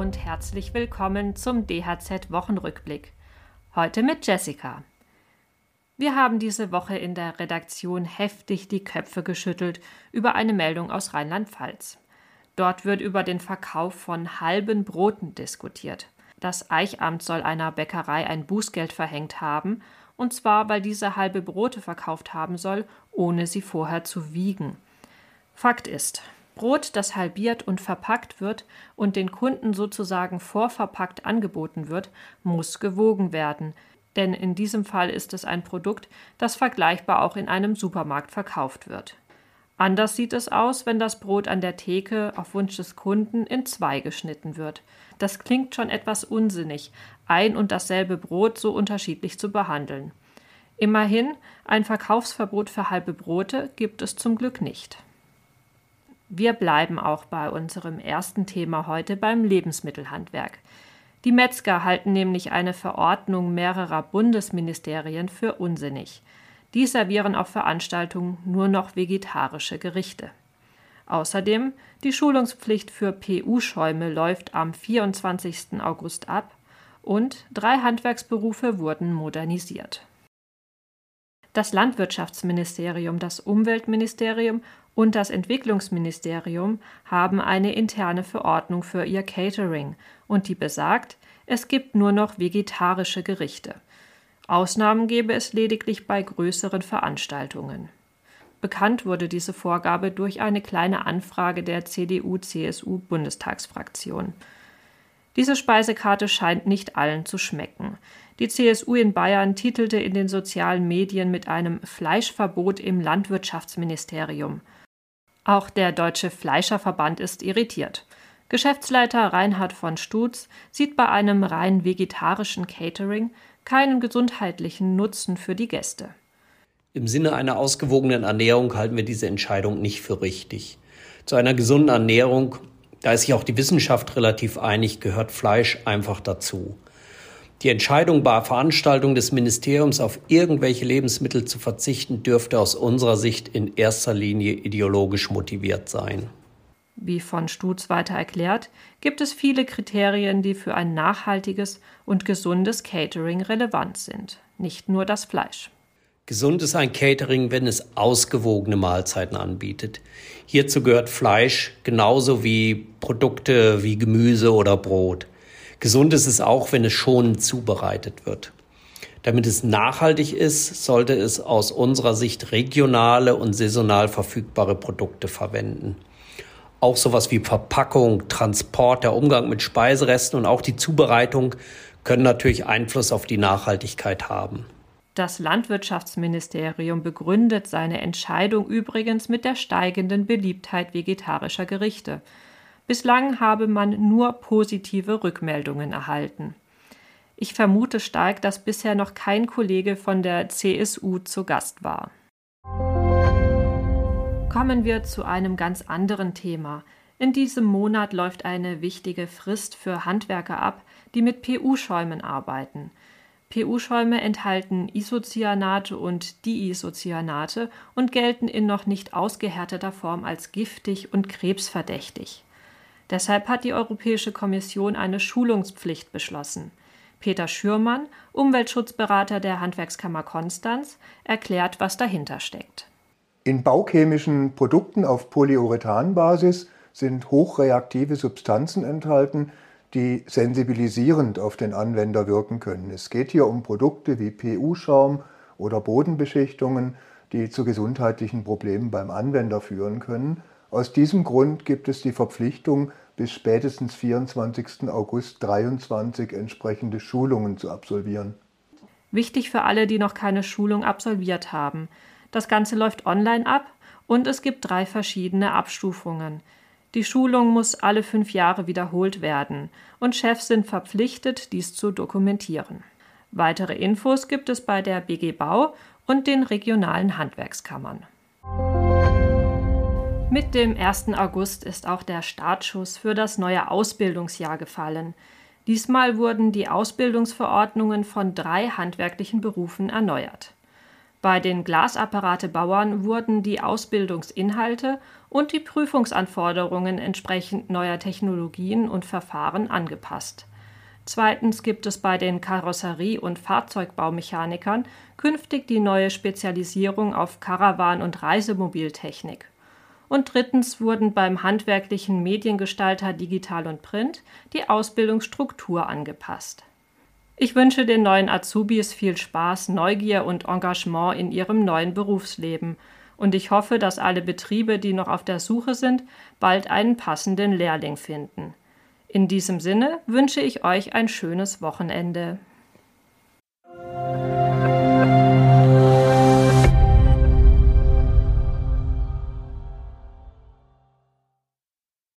und herzlich willkommen zum DHZ Wochenrückblick. Heute mit Jessica. Wir haben diese Woche in der Redaktion heftig die Köpfe geschüttelt über eine Meldung aus Rheinland-Pfalz. Dort wird über den Verkauf von halben Broten diskutiert. Das Eichamt soll einer Bäckerei ein Bußgeld verhängt haben, und zwar weil diese halbe Brote verkauft haben soll, ohne sie vorher zu wiegen. Fakt ist, Brot, das halbiert und verpackt wird und den Kunden sozusagen vorverpackt angeboten wird, muss gewogen werden, denn in diesem Fall ist es ein Produkt, das vergleichbar auch in einem Supermarkt verkauft wird. Anders sieht es aus, wenn das Brot an der Theke auf Wunsch des Kunden in zwei geschnitten wird. Das klingt schon etwas unsinnig, ein und dasselbe Brot so unterschiedlich zu behandeln. Immerhin, ein Verkaufsverbot für halbe Brote gibt es zum Glück nicht. Wir bleiben auch bei unserem ersten Thema heute beim Lebensmittelhandwerk. Die Metzger halten nämlich eine Verordnung mehrerer Bundesministerien für unsinnig. Die servieren auf Veranstaltungen nur noch vegetarische Gerichte. Außerdem, die Schulungspflicht für PU-Schäume läuft am 24. August ab und drei Handwerksberufe wurden modernisiert. Das Landwirtschaftsministerium, das Umweltministerium und das Entwicklungsministerium haben eine interne Verordnung für ihr Catering und die besagt, es gibt nur noch vegetarische Gerichte. Ausnahmen gäbe es lediglich bei größeren Veranstaltungen. Bekannt wurde diese Vorgabe durch eine kleine Anfrage der CDU-CSU-Bundestagsfraktion. Diese Speisekarte scheint nicht allen zu schmecken. Die CSU in Bayern titelte in den sozialen Medien mit einem Fleischverbot im Landwirtschaftsministerium. Auch der Deutsche Fleischerverband ist irritiert. Geschäftsleiter Reinhard von Stutz sieht bei einem rein vegetarischen Catering keinen gesundheitlichen Nutzen für die Gäste. Im Sinne einer ausgewogenen Ernährung halten wir diese Entscheidung nicht für richtig. Zu einer gesunden Ernährung, da ist sich auch die Wissenschaft relativ einig, gehört Fleisch einfach dazu. Die Entscheidung bei Veranstaltungen des Ministeriums auf irgendwelche Lebensmittel zu verzichten, dürfte aus unserer Sicht in erster Linie ideologisch motiviert sein. Wie von Stutz weiter erklärt, gibt es viele Kriterien, die für ein nachhaltiges und gesundes Catering relevant sind, nicht nur das Fleisch. Gesund ist ein Catering, wenn es ausgewogene Mahlzeiten anbietet. Hierzu gehört Fleisch genauso wie Produkte wie Gemüse oder Brot. Gesund ist es auch, wenn es schonend zubereitet wird. Damit es nachhaltig ist, sollte es aus unserer Sicht regionale und saisonal verfügbare Produkte verwenden. Auch sowas wie Verpackung, Transport, der Umgang mit Speiseresten und auch die Zubereitung können natürlich Einfluss auf die Nachhaltigkeit haben. Das Landwirtschaftsministerium begründet seine Entscheidung übrigens mit der steigenden Beliebtheit vegetarischer Gerichte. Bislang habe man nur positive Rückmeldungen erhalten. Ich vermute stark, dass bisher noch kein Kollege von der CSU zu Gast war. Kommen wir zu einem ganz anderen Thema. In diesem Monat läuft eine wichtige Frist für Handwerker ab, die mit PU-Schäumen arbeiten. PU-Schäume enthalten Isocyanate und Diisocyanate und gelten in noch nicht ausgehärteter Form als giftig und krebsverdächtig. Deshalb hat die Europäische Kommission eine Schulungspflicht beschlossen. Peter Schürmann, Umweltschutzberater der Handwerkskammer Konstanz, erklärt, was dahinter steckt. In bauchemischen Produkten auf Polyurethanbasis sind hochreaktive Substanzen enthalten, die sensibilisierend auf den Anwender wirken können. Es geht hier um Produkte wie PU-Schaum oder Bodenbeschichtungen, die zu gesundheitlichen Problemen beim Anwender führen können. Aus diesem Grund gibt es die Verpflichtung, bis spätestens 24. August 2023 entsprechende Schulungen zu absolvieren. Wichtig für alle, die noch keine Schulung absolviert haben. Das Ganze läuft online ab und es gibt drei verschiedene Abstufungen. Die Schulung muss alle fünf Jahre wiederholt werden und Chefs sind verpflichtet, dies zu dokumentieren. Weitere Infos gibt es bei der BG Bau und den regionalen Handwerkskammern. Mit dem 1. August ist auch der Startschuss für das neue Ausbildungsjahr gefallen. Diesmal wurden die Ausbildungsverordnungen von drei handwerklichen Berufen erneuert. Bei den Glasapparatebauern wurden die Ausbildungsinhalte und die Prüfungsanforderungen entsprechend neuer Technologien und Verfahren angepasst. Zweitens gibt es bei den Karosserie- und Fahrzeugbaumechanikern künftig die neue Spezialisierung auf Karawan- und Reisemobiltechnik. Und drittens wurden beim handwerklichen Mediengestalter Digital und Print die Ausbildungsstruktur angepasst. Ich wünsche den neuen Azubis viel Spaß, Neugier und Engagement in ihrem neuen Berufsleben und ich hoffe, dass alle Betriebe, die noch auf der Suche sind, bald einen passenden Lehrling finden. In diesem Sinne wünsche ich euch ein schönes Wochenende.